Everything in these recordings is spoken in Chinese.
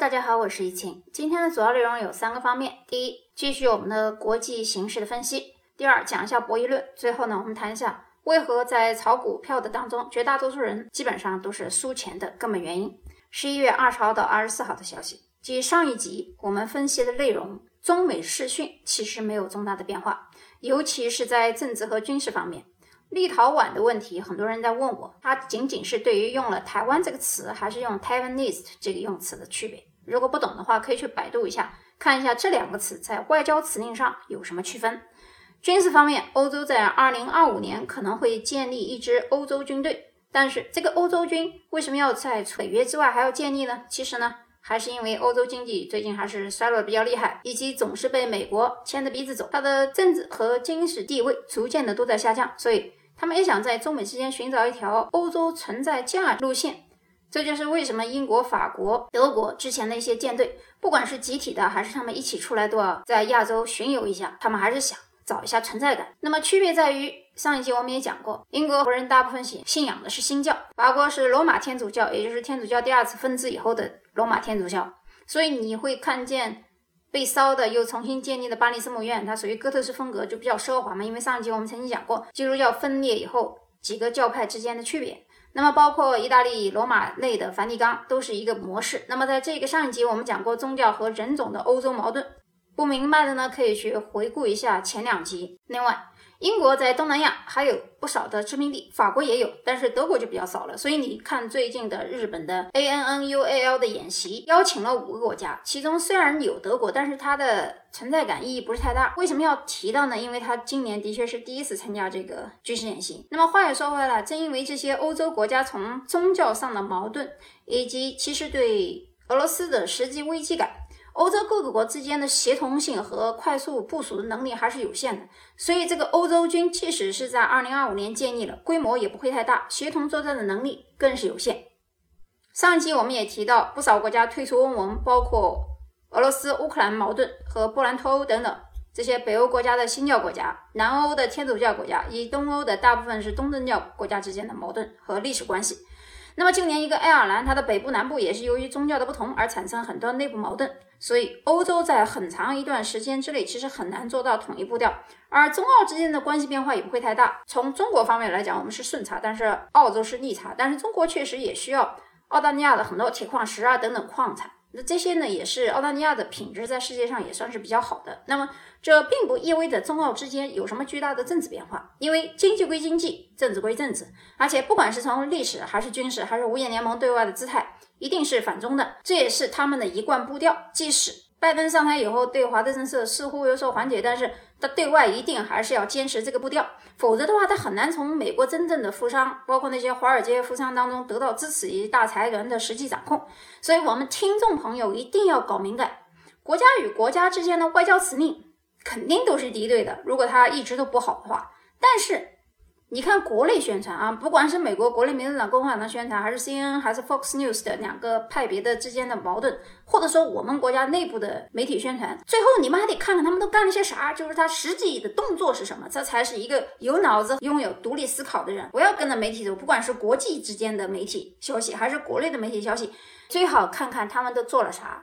大家好，我是怡晴。今天的主要内容有三个方面：第一，继续我们的国际形势的分析；第二，讲一下博弈论；最后呢，我们谈一下为何在炒股票的当中，绝大多数人基本上都是输钱的根本原因。十一月二十号到二十四号的消息，继上一集我们分析的内容，中美视讯其实没有重大的变化，尤其是在政治和军事方面。立陶宛的问题，很多人在问我，它仅仅是对于用了台湾这个词，还是用 Taiwanese 这个用词的区别。如果不懂的话，可以去百度一下，看一下这两个词在外交辞令上有什么区分。军事方面，欧洲在二零二五年可能会建立一支欧洲军队，但是这个欧洲军为什么要在北约之外还要建立呢？其实呢，还是因为欧洲经济最近还是衰落的比较厉害，以及总是被美国牵着鼻子走，它的政治和军事地位逐渐的都在下降，所以。他们也想在中美之间寻找一条欧洲存在价路线，这就是为什么英国、法国、德国之前的一些舰队，不管是集体的还是他们一起出来，都要在亚洲巡游一下。他们还是想找一下存在感。那么区别在于，上一集我们也讲过，英国人大部分信信仰的是新教，法国是罗马天主教，也就是天主教第二次分支以后的罗马天主教。所以你会看见。被烧的又重新建立的巴黎圣母院，它属于哥特式风格，就比较奢华嘛。因为上一集我们曾经讲过，基督教分裂以后几个教派之间的区别。那么包括意大利罗马内的梵蒂冈都是一个模式。那么在这个上一集我们讲过宗教和人种的欧洲矛盾，不明白的呢可以去回顾一下前两集。另外。英国在东南亚还有不少的殖民地，法国也有，但是德国就比较少了。所以你看最近的日本的 A N N U A L 的演习，邀请了五个国家，其中虽然有德国，但是它的存在感意义不是太大。为什么要提到呢？因为它今年的确是第一次参加这个军事演习。那么话又说回来，正因为这些欧洲国家从宗教上的矛盾，以及其实对俄罗斯的实际危机感。欧洲各个国之间的协同性和快速部署的能力还是有限的，所以这个欧洲军即使是在二零二五年建立了，规模也不会太大，协同作战的能力更是有限。上期我们也提到，不少国家退出欧盟，包括俄罗斯、乌克兰矛盾和波兰脱欧等等这些北欧国家的新教国家、南欧的天主教国家以及东欧的大部分是东正教国家之间的矛盾和历史关系。那么，就连一个爱尔兰，它的北部、南部也是由于宗教的不同而产生很多内部矛盾。所以，欧洲在很长一段时间之内其实很难做到统一步调，而中澳之间的关系变化也不会太大。从中国方面来讲，我们是顺差，但是澳洲是逆差。但是中国确实也需要澳大利亚的很多铁矿石啊等等矿产。那这些呢，也是澳大利亚的品质在世界上也算是比较好的。那么，这并不意味着中澳之间有什么巨大的政治变化，因为经济归经济，政治归政治。而且，不管是从历史还是军事，还是五眼联盟对外的姿态，一定是反中的，这也是他们的一贯步调。即使拜登上台以后对华的政策似乎有所缓解，但是他对外一定还是要坚持这个步调，否则的话，他很难从美国真正的富商，包括那些华尔街富商当中得到支持以及大财团的实际掌控。所以，我们听众朋友一定要搞明白，国家与国家之间的外交辞令肯定都是敌对的。如果他一直都不好的话，但是。你看国内宣传啊，不管是美国国内民主党、共和党的宣传，还是 CNN 还是 Fox News 的两个派别的之间的矛盾，或者说我们国家内部的媒体宣传，最后你们还得看看他们都干了些啥，就是他实际的动作是什么，这才是一个有脑子、拥有独立思考的人。不要跟着媒体走，不管是国际之间的媒体消息，还是国内的媒体消息，最好看看他们都做了啥。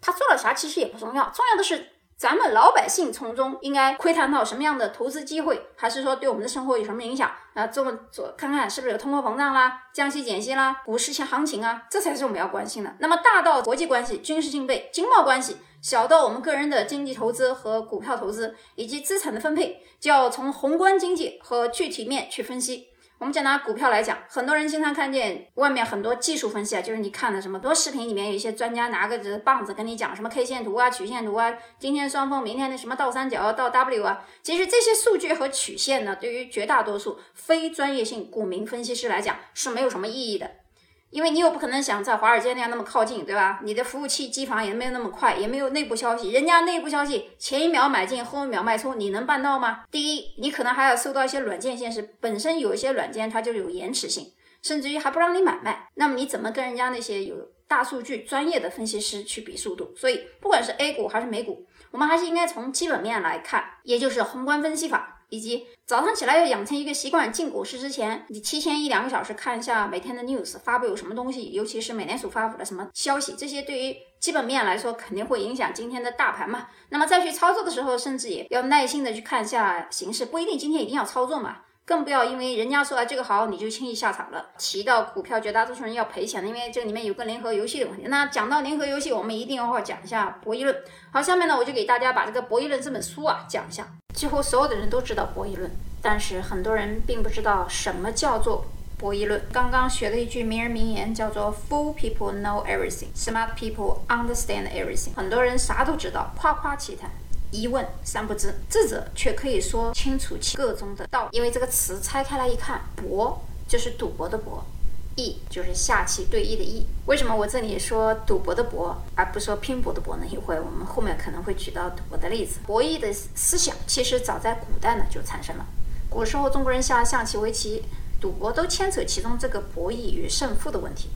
他做了啥其实也不重要，重要的是。咱们老百姓从中应该窥探到什么样的投资机会，还是说对我们的生活有什么影响啊？这么做看看是不是有通货膨胀啦、降息减息啦、股市前行情啊，这才是我们要关心的。那么大到国际关系、军事竞备、经贸关系，小到我们个人的经济投资和股票投资以及资产的分配，就要从宏观经济和具体面去分析。我们就拿股票来讲，很多人经常看见外面很多技术分析啊，就是你看的什么多视频里面有一些专家拿个棒子跟你讲什么 K 线图啊、曲线图啊，今天双峰，明天的什么倒三角倒 W 啊，其实这些数据和曲线呢，对于绝大多数非专业性股民分析师来讲是没有什么意义的。因为你又不可能想在华尔街那样那么靠近，对吧？你的服务器机房也没有那么快，也没有内部消息。人家内部消息前一秒买进，后一秒卖出，你能办到吗？第一，你可能还要收到一些软件限制，本身有一些软件它就有延迟性，甚至于还不让你买卖。那么你怎么跟人家那些有大数据专业的分析师去比速度。所以，不管是 A 股还是美股，我们还是应该从基本面来看，也就是宏观分析法。以及早上起来要养成一个习惯，进股市之前，你提前一两个小时看一下每天的 news 发布有什么东西，尤其是美联储发布的什么消息，这些对于基本面来说肯定会影响今天的大盘嘛。那么再去操作的时候，甚至也要耐心的去看一下形势，不一定今天一定要操作嘛。更不要因为人家说啊这个好，你就轻易下场了。提到股票，绝大多数人要赔钱的，因为这里面有个联合游戏的问题。那讲到联合游戏，我们一定要讲一下博弈论。好，下面呢我就给大家把这个博弈论这本书啊讲一下。几乎所有的人都知道博弈论，但是很多人并不知道什么叫做博弈论。刚刚学了一句名人名言，叫做 “Fool people know everything, smart people understand everything”。很多人啥都知道，夸夸其谈。一问三不知，智者却可以说清楚其个中的道。因为这个词拆开来一看，博就是赌博的博，弈就是下棋对弈的弈。为什么我这里说赌博的博，而不说拼搏的搏呢？一会儿我们后面可能会举到赌博的例子。博弈的思想其实早在古代呢就产生了。古时候中国人下象棋、围棋、赌博都牵扯其中这个博弈与胜负的问题。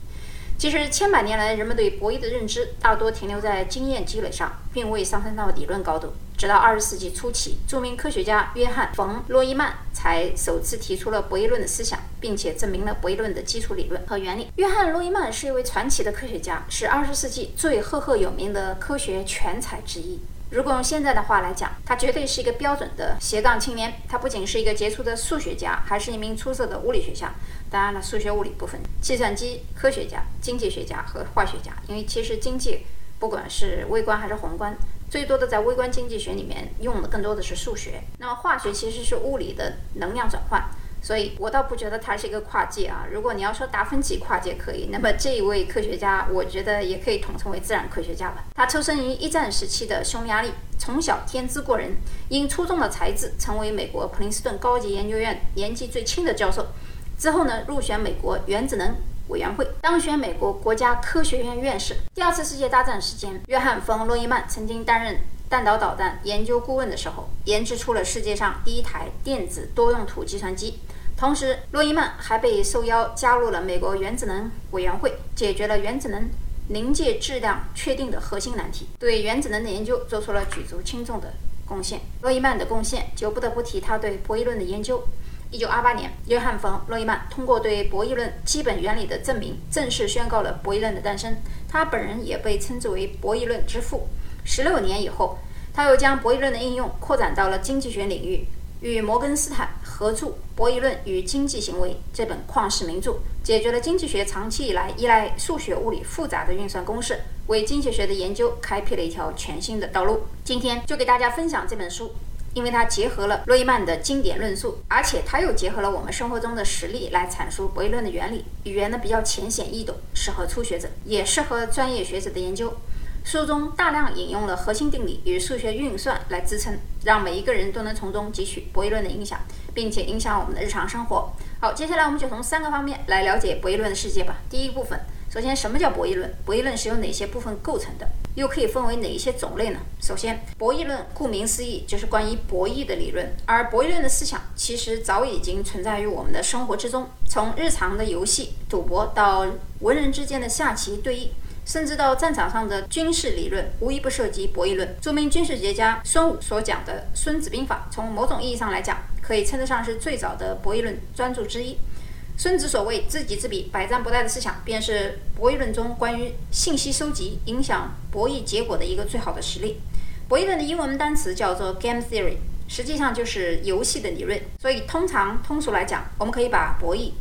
其实千百年来，人们对博弈的认知大多停留在经验积累上，并未上升到理论高度。直到二十世纪初期，著名科学家约翰·冯·诺依曼才首次提出了博弈论的思想，并且证明了博弈论的基础理论和原理。约翰·诺依曼是一位传奇的科学家，是二十世纪最赫赫有名的科学全才之一。如果用现在的话来讲，他绝对是一个标准的斜杠青年。他不仅是一个杰出的数学家，还是一名出色的物理学家。当然了，数学物理部分，计算机科学家、经济学家和化学家。因为其实经济，不管是微观还是宏观，最多的在微观经济学里面用的更多的是数学。那么化学其实是物理的能量转换。所以我倒不觉得他是一个跨界啊。如果你要说达芬奇跨界可以，那么这一位科学家，我觉得也可以统称为自然科学家吧。他出生于一战时期的匈牙利，从小天资过人，因出众的才智，成为美国普林斯顿高级研究院年纪最轻的教授。之后呢，入选美国原子能委员会，当选美国国家科学院院士。第二次世界大战时间，约翰·冯·诺依曼曾经担任。弹道导弹研究顾问的时候，研制出了世界上第一台电子多用途计算机。同时，洛伊曼还被受邀加入了美国原子能委员会，解决了原子能临界质量确定的核心难题，对原子能的研究做出了举足轻重的贡献。洛伊曼的贡献就不得不提他对博弈论的研究。一九二八年，约翰·冯·诺依曼通过对博弈论基本原理的证明，正式宣告了博弈论的诞生。他本人也被称之为博弈论之父。十六年以后，他又将博弈论的应用扩展到了经济学领域，与摩根斯坦合著《博弈论与经济行为》这本旷世名著，解决了经济学长期以来依赖数学物理复杂的运算公式，为经济学的研究开辟了一条全新的道路。今天就给大家分享这本书，因为它结合了洛伊曼的经典论述，而且它又结合了我们生活中的实例来阐述博弈论的原理，语言呢比较浅显易懂，适合初学者，也适合专业学者的研究。书中大量引用了核心定理与数学运算来支撑，让每一个人都能从中汲取博弈论的影响，并且影响我们的日常生活。好，接下来我们就从三个方面来了解博弈论的世界吧。第一部分，首先什么叫博弈论？博弈论是由哪些部分构成的？又可以分为哪一些种类呢？首先，博弈论顾名思义就是关于博弈的理论，而博弈论的思想其实早已经存在于我们的生活之中，从日常的游戏赌博到文人之间的下棋对弈。甚至到战场上的军事理论，无一不涉及博弈论。著名军事学家孙武所讲的《孙子兵法》，从某种意义上来讲，可以称得上是最早的博弈论专著之一。孙子所谓“知己知彼，百战不殆”的思想，便是博弈论中关于信息收集影响博弈结果的一个最好的实例。博弈论的英文单词叫做 “game theory”，实际上就是游戏的理论。所以，通常通俗来讲，我们可以把博弈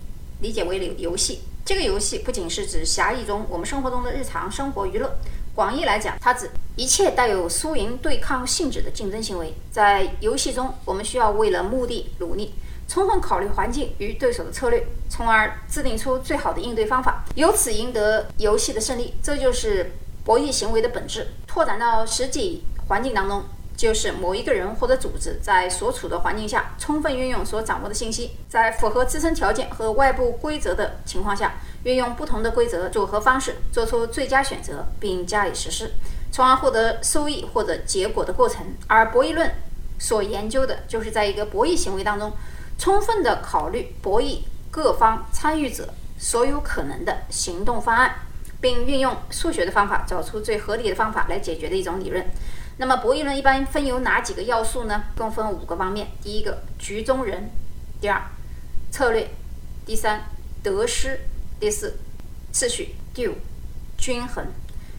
理解为游游戏。这个游戏不仅是指狭义中我们生活中的日常生活娱乐，广义来讲，它指一切带有输赢对抗性质的竞争行为。在游戏中，我们需要为了目的努力，充分考虑环境与对手的策略，从而制定出最好的应对方法，由此赢得游戏的胜利。这就是博弈行为的本质。拓展到实际环境当中。就是某一个人或者组织在所处的环境下，充分运用所掌握的信息，在符合自身条件和外部规则的情况下，运用不同的规则组合方式，做出最佳选择并加以实施，从而获得收益或者结果的过程。而博弈论所研究的就是在一个博弈行为当中，充分的考虑博弈各方参与者所有可能的行动方案。并运用数学的方法找出最合理的方法来解决的一种理论。那么博弈论一般分有哪几个要素呢？共分五个方面：第一个局中人，第二策略，第三得失，第四次序，第五均衡。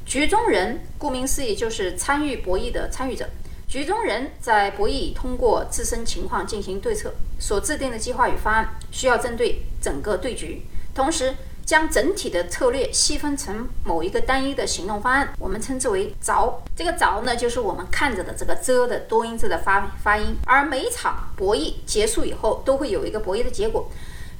局中人顾名思义就是参与博弈的参与者。局中人在博弈通过自身情况进行对策，所制定的计划与方案需要针对整个对局，同时将整体的策略细分成某一个单一的行动方案，我们称之为着。这个着呢，就是我们看着的这个遮的多音字的发发音。而每一场博弈结束以后，都会有一个博弈的结果，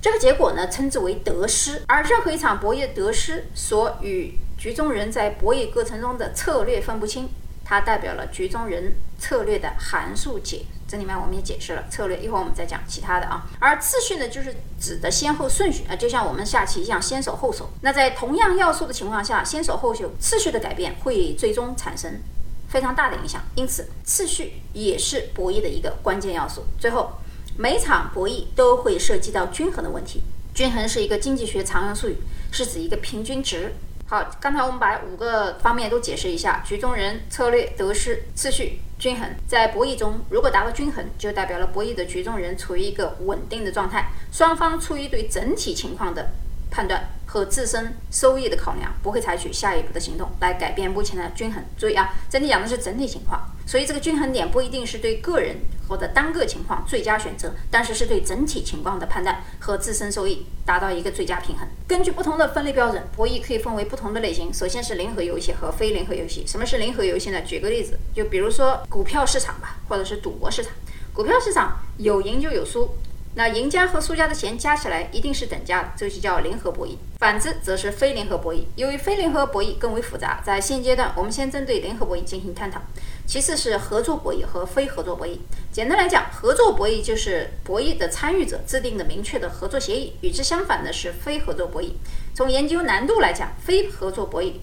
这个结果呢，称之为得失。而任何一场博弈的得失，所与局中人在博弈过程中的策略分不清。它代表了局中人策略的函数解，这里面我们也解释了策略，一会儿我们再讲其他的啊。而次序呢，就是指的先后顺序啊，就像我们下棋一样，先手后手。那在同样要素的情况下，先手后手次序的改变会最终产生非常大的影响，因此次序也是博弈的一个关键要素。最后，每场博弈都会涉及到均衡的问题，均衡是一个经济学常用术语，是指一个平均值。好，刚才我们把五个方面都解释一下：局中人、策略、得失、次序、均衡。在博弈中，如果达到均衡，就代表了博弈的局中人处于一个稳定的状态，双方出于对整体情况的判断。和自身收益的考量，不会采取下一步的行动来改变目前的均衡。注意啊，这里讲的是整体情况，所以这个均衡点不一定是对个人或者单个情况最佳选择，但是是对整体情况的判断和自身收益达到一个最佳平衡。根据不同的分类标准，博弈可以分为不同的类型。首先是零和游戏和非零和游戏。什么是零和游戏呢？举个例子，就比如说股票市场吧，或者是赌博市场。股票市场有赢就有输。那赢家和输家的钱加起来一定是等价的，这就叫零和博弈。反之则是非零和博弈。由于非零和博弈更为复杂，在现阶段我们先针对零和博弈进行探讨。其次是合作博弈和非合作博弈。简单来讲，合作博弈就是博弈的参与者制定的明确的合作协议；与之相反的是非合作博弈。从研究难度来讲，非合作博弈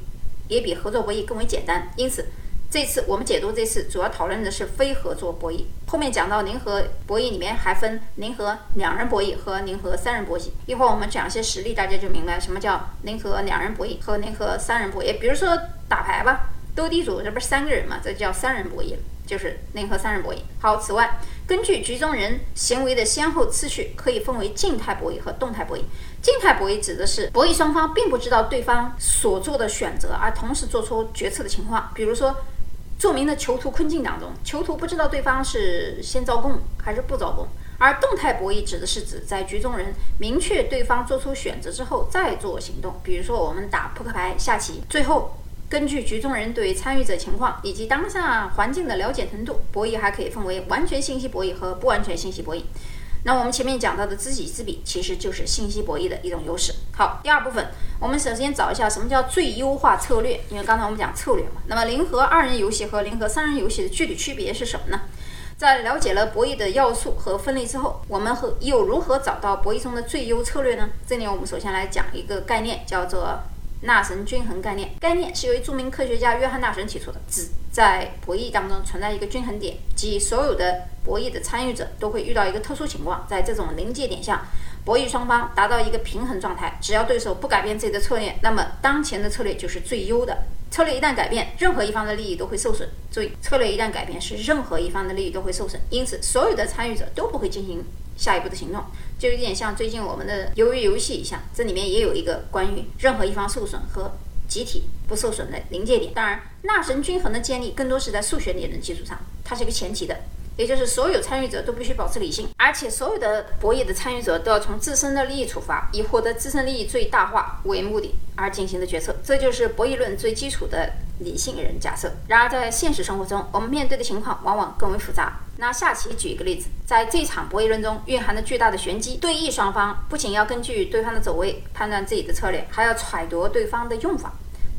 也比合作博弈更为简单。因此。这次我们解读这次主要讨论的是非合作博弈。后面讲到零和博弈里面还分零和两人博弈和零和三人博弈。一会儿我们讲一些实例，大家就明白什么叫零和两人博弈和零和三人博弈。比如说打牌吧，斗地主这不是三个人嘛，这叫三人博弈，就是零和三人博弈。好，此外，根据局中人行为的先后次序，可以分为静态博弈和动态博弈。静态博弈指的是博弈双方并不知道对方所做的选择，而同时做出决策的情况。比如说。著名的囚徒困境当中，囚徒不知道对方是先招供还是不招供。而动态博弈指的是指在局中人明确对方做出选择之后再做行动。比如说我们打扑克牌、下棋，最后根据局中人对参与者情况以及当下环境的了解程度，博弈还可以分为完全信息博弈和不完全信息博弈。那我们前面讲到的知己知彼，其实就是信息博弈的一种优势。好，第二部分，我们首先找一下什么叫最优化策略。因为刚才我们讲策略嘛，那么零和二人游戏和零和三人游戏的具体区别是什么呢？在了解了博弈的要素和分类之后，我们和又如何找到博弈中的最优策略呢？这里我们首先来讲一个概念，叫做。纳什均衡概念，概念是由著名科学家约翰纳什提出的，指在博弈当中存在一个均衡点，即所有的博弈的参与者都会遇到一个特殊情况，在这种临界点下，博弈双方达到一个平衡状态。只要对手不改变自己的策略，那么当前的策略就是最优的。策略一旦改变，任何一方的利益都会受损。注意，策略一旦改变，是任何一方的利益都会受损。因此，所有的参与者都不会进行。下一步的行动就有点像最近我们的鱿鱼游戏一样，这里面也有一个关于任何一方受损和集体不受损的临界点。当然，纳什均衡的建立更多是在数学理论基础上，它是一个前提的，也就是所有参与者都必须保持理性，而且所有的博弈的参与者都要从自身的利益出发，以获得自身利益最大化为目的而进行的决策。这就是博弈论最基础的理性人假设。然而，在现实生活中，我们面对的情况往往更为复杂。那下棋举一个例子，在这场博弈论中蕴含着巨大的玄机，对弈双方不仅要根据对方的走位判断自己的策略，还要揣度对方的用法；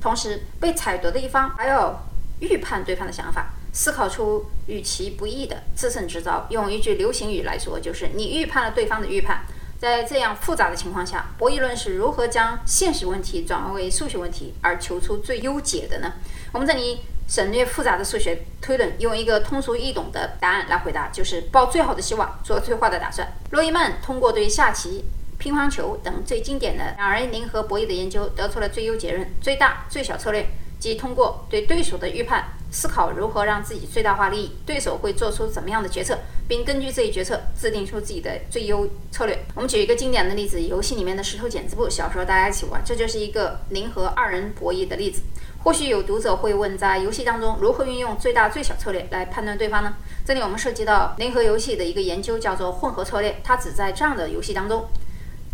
同时，被采夺的一方还要预判对方的想法，思考出与其不易的制胜之招。用一句流行语来说，就是你预判了对方的预判。在这样复杂的情况下，博弈论是如何将现实问题转化为数学问题而求出最优解的呢？我们这里。省略复杂的数学推论，用一个通俗易懂的答案来回答，就是抱最好的希望，做最坏的打算。罗伊曼通过对下棋乒乓球等最经典的两人零和博弈的研究，得出了最优结论：最大最小策略，即通过对对手的预判，思考如何让自己最大化利益，对手会做出怎么样的决策，并根据这一决策制定出自己的最优策略。我们举一个经典的例子：游戏里面的石头剪子布，小时候大家一起玩，这就是一个零和二人博弈的例子。或许有读者会问，在游戏当中如何运用最大最小策略来判断对方呢？这里我们涉及到零和游戏的一个研究，叫做混合策略。它只在这样的游戏当中，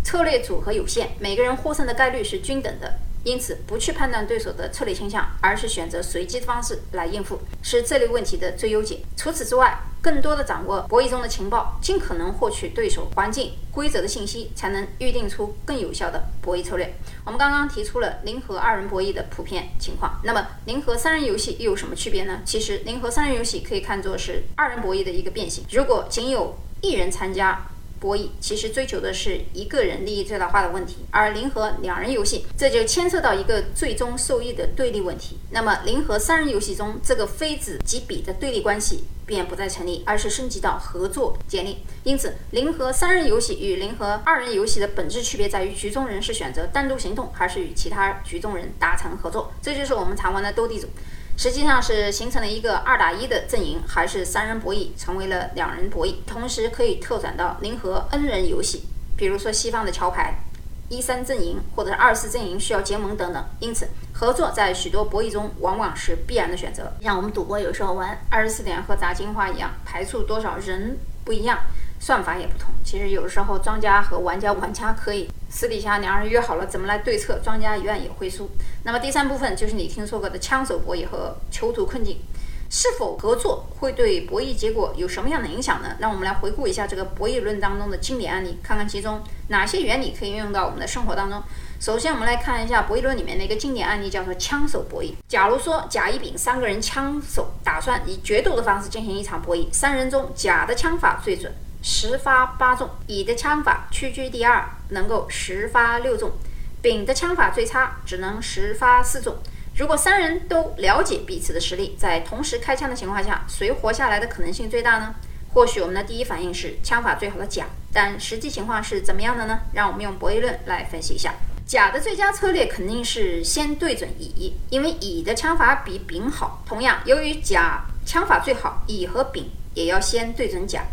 策略组合有限，每个人获胜的概率是均等的。因此，不去判断对手的策略倾向，而是选择随机的方式来应付，是这类问题的最优解。除此之外，更多的掌握博弈中的情报，尽可能获取对手环境规则的信息，才能预定出更有效的博弈策略。我们刚刚提出了零和二人博弈的普遍情况，那么零和三人游戏又有什么区别呢？其实，零和三人游戏可以看作是二人博弈的一个变形。如果仅有一人参加，博弈其实追求的是一个人利益最大化的问题，而零和两人游戏这就牵涉到一个最终受益的对立问题。那么零和三人游戏中，这个非子即彼的对立关系便不再成立，而是升级到合作建立。因此，零和三人游戏与零和二人游戏的本质区别在于，局中人是选择单独行动，还是与其他局中人达成合作。这就是我们常玩的斗地主。实际上是形成了一个二打一的阵营，还是三人博弈成为了两人博弈，同时可以拓展到零和 N 人游戏，比如说西方的桥牌，一三阵营或者二四阵营需要结盟等等。因此，合作在许多博弈中往往是必然的选择。像我们赌博有时候玩二十四点和砸金花一样，排除多少人不一样。算法也不同，其实有时候庄家和玩家，玩家可以私底下两人约好了怎么来对策，庄家一样也会输。那么第三部分就是你听说过的枪手博弈和囚徒困境，是否合作会对博弈结果有什么样的影响呢？让我们来回顾一下这个博弈论当中的经典案例，看看其中哪些原理可以运用到我们的生活当中。首先，我们来看一下博弈论里面的一个经典案例，叫做枪手博弈。假如说甲、乙、丙三个人枪手打算以决斗的方式进行一场博弈，三人中甲的枪法最准。十发八中，乙的枪法屈居第二，能够十发六中；丙的枪法最差，只能十发四中。如果三人都了解彼此的实力，在同时开枪的情况下，谁活下来的可能性最大呢？或许我们的第一反应是枪法最好的甲，但实际情况是怎么样的呢？让我们用博弈论来分析一下。甲的最佳策略肯定是先对准乙，因为乙的枪法比丙好。同样，由于甲枪法最好，乙和丙也要先对准甲。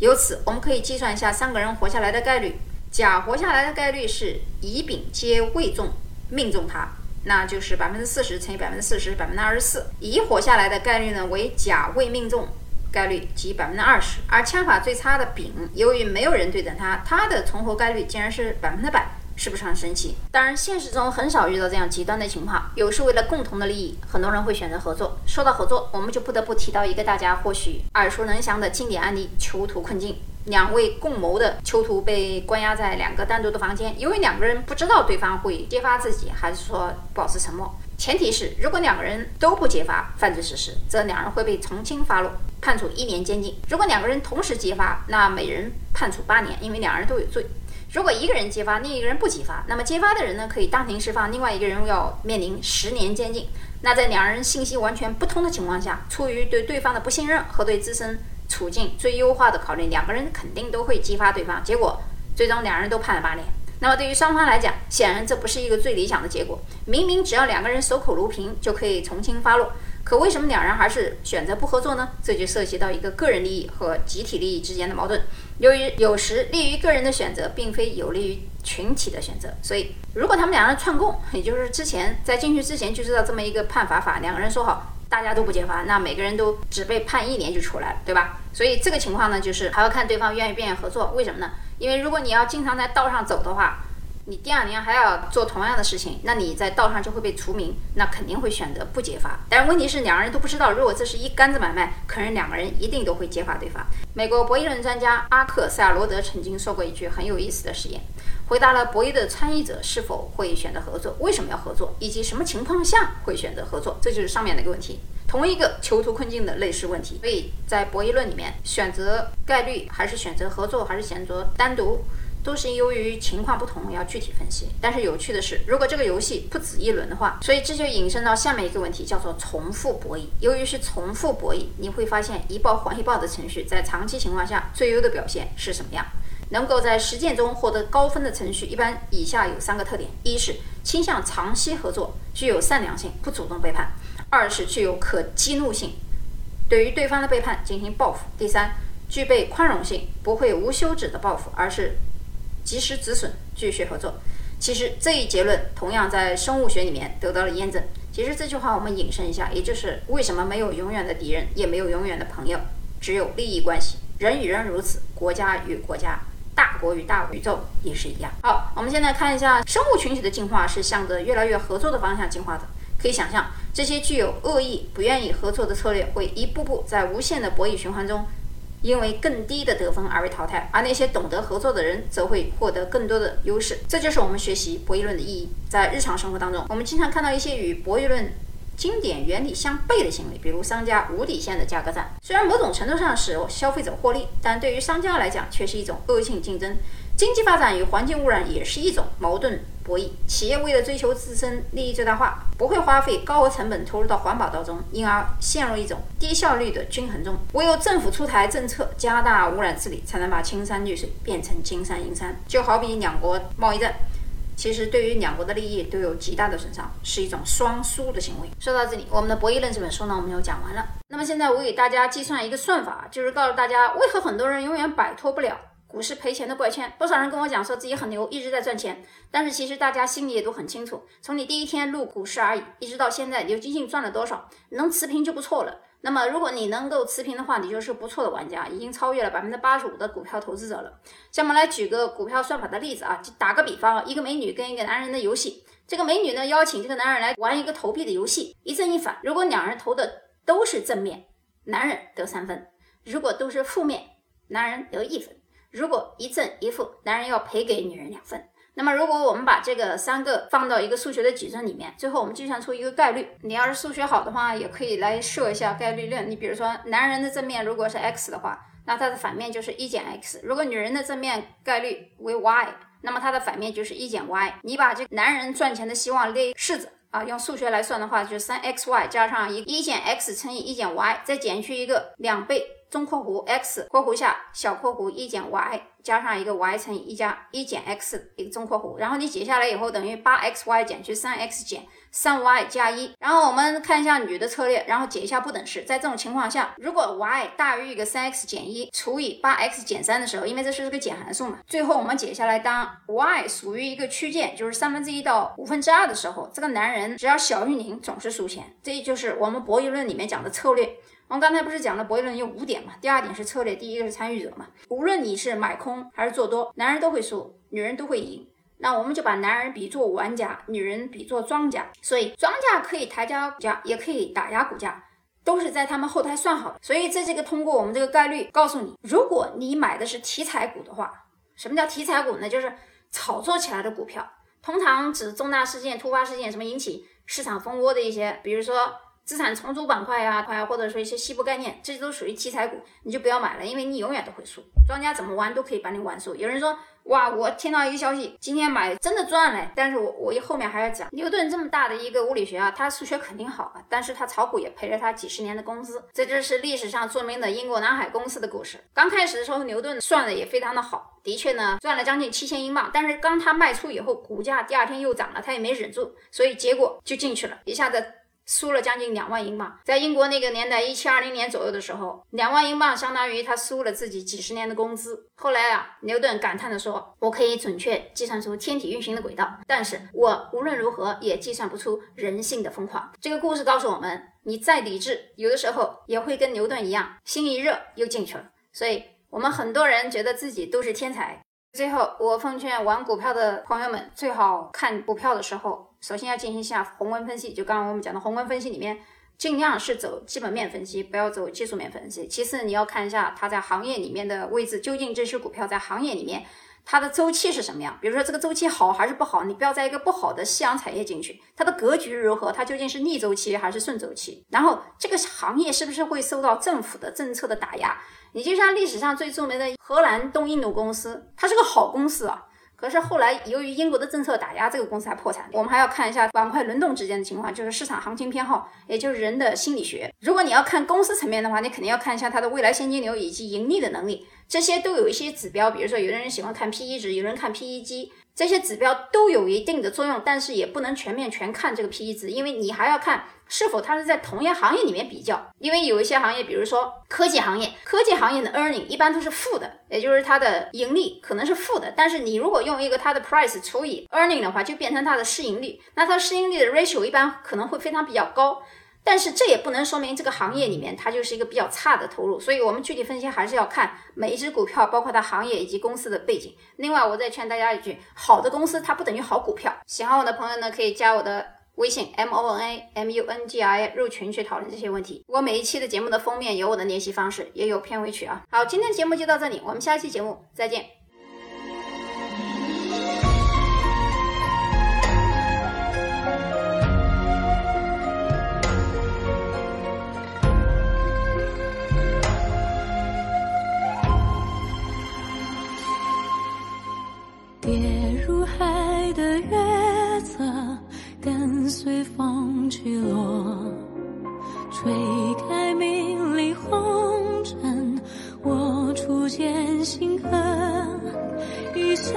由此，我们可以计算一下三个人活下来的概率。甲活下来的概率是乙、丙皆未中，命中他，那就是百分之四十乘以百分之四十，百分之二十四。乙活下来的概率呢为甲未命中概率即百分之二十。而枪法最差的丙，由于没有人对准他，他的存活概率竟然是百分之百。是不是很神奇？当然，现实中很少遇到这样极端的情况。有时为了共同的利益，很多人会选择合作。说到合作，我们就不得不提到一个大家或许耳熟能详的经典案例——囚徒困境。两位共谋的囚徒被关押在两个单独的房间，因为两个人不知道对方会揭发自己，还是说保持沉默。前提是，如果两个人都不揭发犯罪事实，则两人会被从轻发落，判处一年监禁。如果两个人同时揭发，那每人判处八年，因为两人都有罪。如果一个人揭发，另一个人不揭发，那么揭发的人呢可以当庭释放，另外一个人要面临十年监禁。那在两人信息完全不通的情况下，出于对对方的不信任和对自身处境最优化的考虑，两个人肯定都会激发对方。结果最终两人都判了八年。那么对于双方来讲，显然这不是一个最理想的结果。明明只要两个人守口如瓶就可以从轻发落。可为什么两人还是选择不合作呢？这就涉及到一个个人利益和集体利益之间的矛盾。由于有时利于个人的选择，并非有利于群体的选择，所以如果他们两人串供，也就是之前在进去之前就知道这么一个判罚法，两个人说好大家都不揭发，那每个人都只被判一年就出来了，对吧？所以这个情况呢，就是还要看对方愿意不愿意合作。为什么呢？因为如果你要经常在道上走的话。你第二年还要做同样的事情，那你在道上就会被除名，那肯定会选择不揭发。但是问题是，两个人都不知道，如果这是一竿子买卖，可能两个人一定都会揭发对方。美国博弈论专家阿克塞尔罗德曾经说过一句很有意思的实验，回答了博弈的参与者是否会选择合作，为什么要合作，以及什么情况下会选择合作，这就是上面的一个问题，同一个囚徒困境的类似问题。所以在博弈论里面，选择概率还是选择合作，还是选择单独？都是由于情况不同，要具体分析。但是有趣的是，如果这个游戏不止一轮的话，所以这就引申到下面一个问题，叫做重复博弈。由于是重复博弈，你会发现一报还一报的程序在长期情况下最优的表现是什么样？能够在实践中获得高分的程序，一般以下有三个特点：一是倾向长期合作，具有善良性，不主动背叛；二是具有可激怒性，对于对方的背叛进行报复；第三，具备宽容性，不会无休止的报复，而是及时止损，继续合作。其实这一结论同样在生物学里面得到了验证。其实这句话我们引申一下，也就是为什么没有永远的敌人，也没有永远的朋友，只有利益关系。人与人如此，国家与国家，大国与大宇宙也是一样。好，我们现在看一下生物群体的进化是向着越来越合作的方向进化的。可以想象，这些具有恶意、不愿意合作的策略会一步步在无限的博弈循环中。因为更低的得分而被淘汰，而那些懂得合作的人则会获得更多的优势。这就是我们学习博弈论的意义。在日常生活当中，我们经常看到一些与博弈论经典原理相悖的行为，比如商家无底线的价格战。虽然某种程度上使消费者获利，但对于商家来讲却是一种恶性竞争。经济发展与环境污染也是一种矛盾博弈。企业为了追求自身利益最大化，不会花费高额成本投入到环保当中，因而陷入一种低效率的均衡中。唯有政府出台政策，加大污染治理，才能把青山绿水变成金山银山。就好比两国贸易战，其实对于两国的利益都有极大的损伤，是一种双输的行为。说到这里，我们的《博弈论》这本书呢，我们就讲完了。那么现在我给大家计算一个算法，就是告诉大家为何很多人永远摆脱不了。股市赔钱的怪圈，不少人跟我讲说自己很牛，一直在赚钱。但是其实大家心里也都很清楚，从你第一天入股市而已，一直到现在，你究竟赚了多少？能持平就不错了。那么如果你能够持平的话，你就是不错的玩家，已经超越了百分之八十五的股票投资者了。下面来举个股票算法的例子啊，打个比方，一个美女跟一个男人的游戏，这个美女呢邀请这个男人来玩一个投币的游戏，一正一反。如果两人投的都是正面，男人得三分；如果都是负面，男人得一分。如果一正一负，男人要赔给女人两分。那么，如果我们把这个三个放到一个数学的矩阵里面，最后我们计算出一个概率。你要是数学好的话，也可以来设一下概率论。你比如说，男人的正面如果是 x 的话，那它的反面就是一减 x。如果女人的正面概率为 y，那么它的反面就是一减 y。你把这个男人赚钱的希望列式子啊，用数学来算的话，就是三 xy 加上一一减 x 乘以一减 y，再减去一个两倍。中括弧 x 括弧下小括弧一减 y 加上一个 y 乘以一加一减 x 一个中括弧，然后你解下来以后等于八 x y 减去三 x 减三 y 加一。然后我们看一下女的策略，然后解一下不等式。在这种情况下，如果 y 大于一个三 x 减一除以八 x 减三的时候，因为这是个减函数嘛，最后我们解下来，当 y 属于一个区间，就是三分之一到五分之二的时候，这个男人只要小于零总是输钱。这就是我们博弈论里面讲的策略。我们刚才不是讲了博弈论有五点嘛？第二点是策略，第一个是参与者嘛。无论你是买空还是做多，男人都会输，女人都会赢。那我们就把男人比作玩家，女人比作庄家。所以庄家可以抬价股价，也可以打压股价，都是在他们后台算好的。所以在这个通过我们这个概率告诉你，如果你买的是题材股的话，什么叫题材股呢？就是炒作起来的股票，通常指重大事件、突发事件，什么引起市场蜂窝的一些，比如说。资产重组板块呀，或者说一些西部概念，这些都属于题材股，你就不要买了，因为你永远都会输。庄家怎么玩都可以把你玩输。有人说，哇，我听到一个消息，今天买真的赚了，但是我我后面还要讲，牛顿这么大的一个物理学啊，他数学肯定好啊，但是他炒股也赔了他几十年的工资。这就是历史上著名的英国南海公司的故事。刚开始的时候，牛顿算的也非常的好，的确呢赚了将近七千英镑，但是刚他卖出以后，股价第二天又涨了，他也没忍住，所以结果就进去了，一下子。输了将近两万英镑，在英国那个年代，一七二零年左右的时候，两万英镑相当于他输了自己几十年的工资。后来啊，牛顿感叹地说：“我可以准确计算出天体运行的轨道，但是我无论如何也计算不出人性的疯狂。”这个故事告诉我们，你再理智，有的时候也会跟牛顿一样，心一热又进去了。所以，我们很多人觉得自己都是天才。最后，我奉劝玩股票的朋友们，最好看股票的时候。首先要进行一下宏观分析，就刚刚我们讲的宏观分析里面，尽量是走基本面分析，不要走技术面分析。其次，你要看一下它在行业里面的位置，究竟这些股票在行业里面它的周期是什么样？比如说这个周期好还是不好？你不要在一个不好的夕阳产业进去，它的格局如何？它究竟是逆周期还是顺周期？然后这个行业是不是会受到政府的政策的打压？你就像历史上最著名的荷兰东印度公司，它是个好公司啊。可是后来由于英国的政策打压，这个公司还破产。我们还要看一下板块轮动之间的情况，就是市场行情偏好，也就是人的心理学。如果你要看公司层面的话，你肯定要看一下它的未来现金流以及盈利的能力，这些都有一些指标。比如说，有的人喜欢看 P/E 值，有人看 PEG。这些指标都有一定的作用，但是也不能全面全看这个 P/E 值，因为你还要看是否它是在同一行业里面比较。因为有一些行业，比如说科技行业，科技行业的 earning 一般都是负的，也就是它的盈利可能是负的。但是你如果用一个它的 price 除以 earning 的话，就变成它的市盈率，那它市盈率的 ratio 一般可能会非常比较高。但是这也不能说明这个行业里面它就是一个比较差的投入，所以我们具体分析还是要看每一只股票，包括它行业以及公司的背景。另外，我再劝大家一句，好的公司它不等于好股票。喜欢我的朋友呢，可以加我的微信 m o n a m u n g i 入群去讨论这些问题。我每一期的节目的封面有我的联系方式，也有片尾曲啊。好，今天节目就到这里，我们下期节目再见。随风起落，吹开名利红尘，我初见星河，一线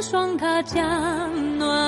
霜，它将暖。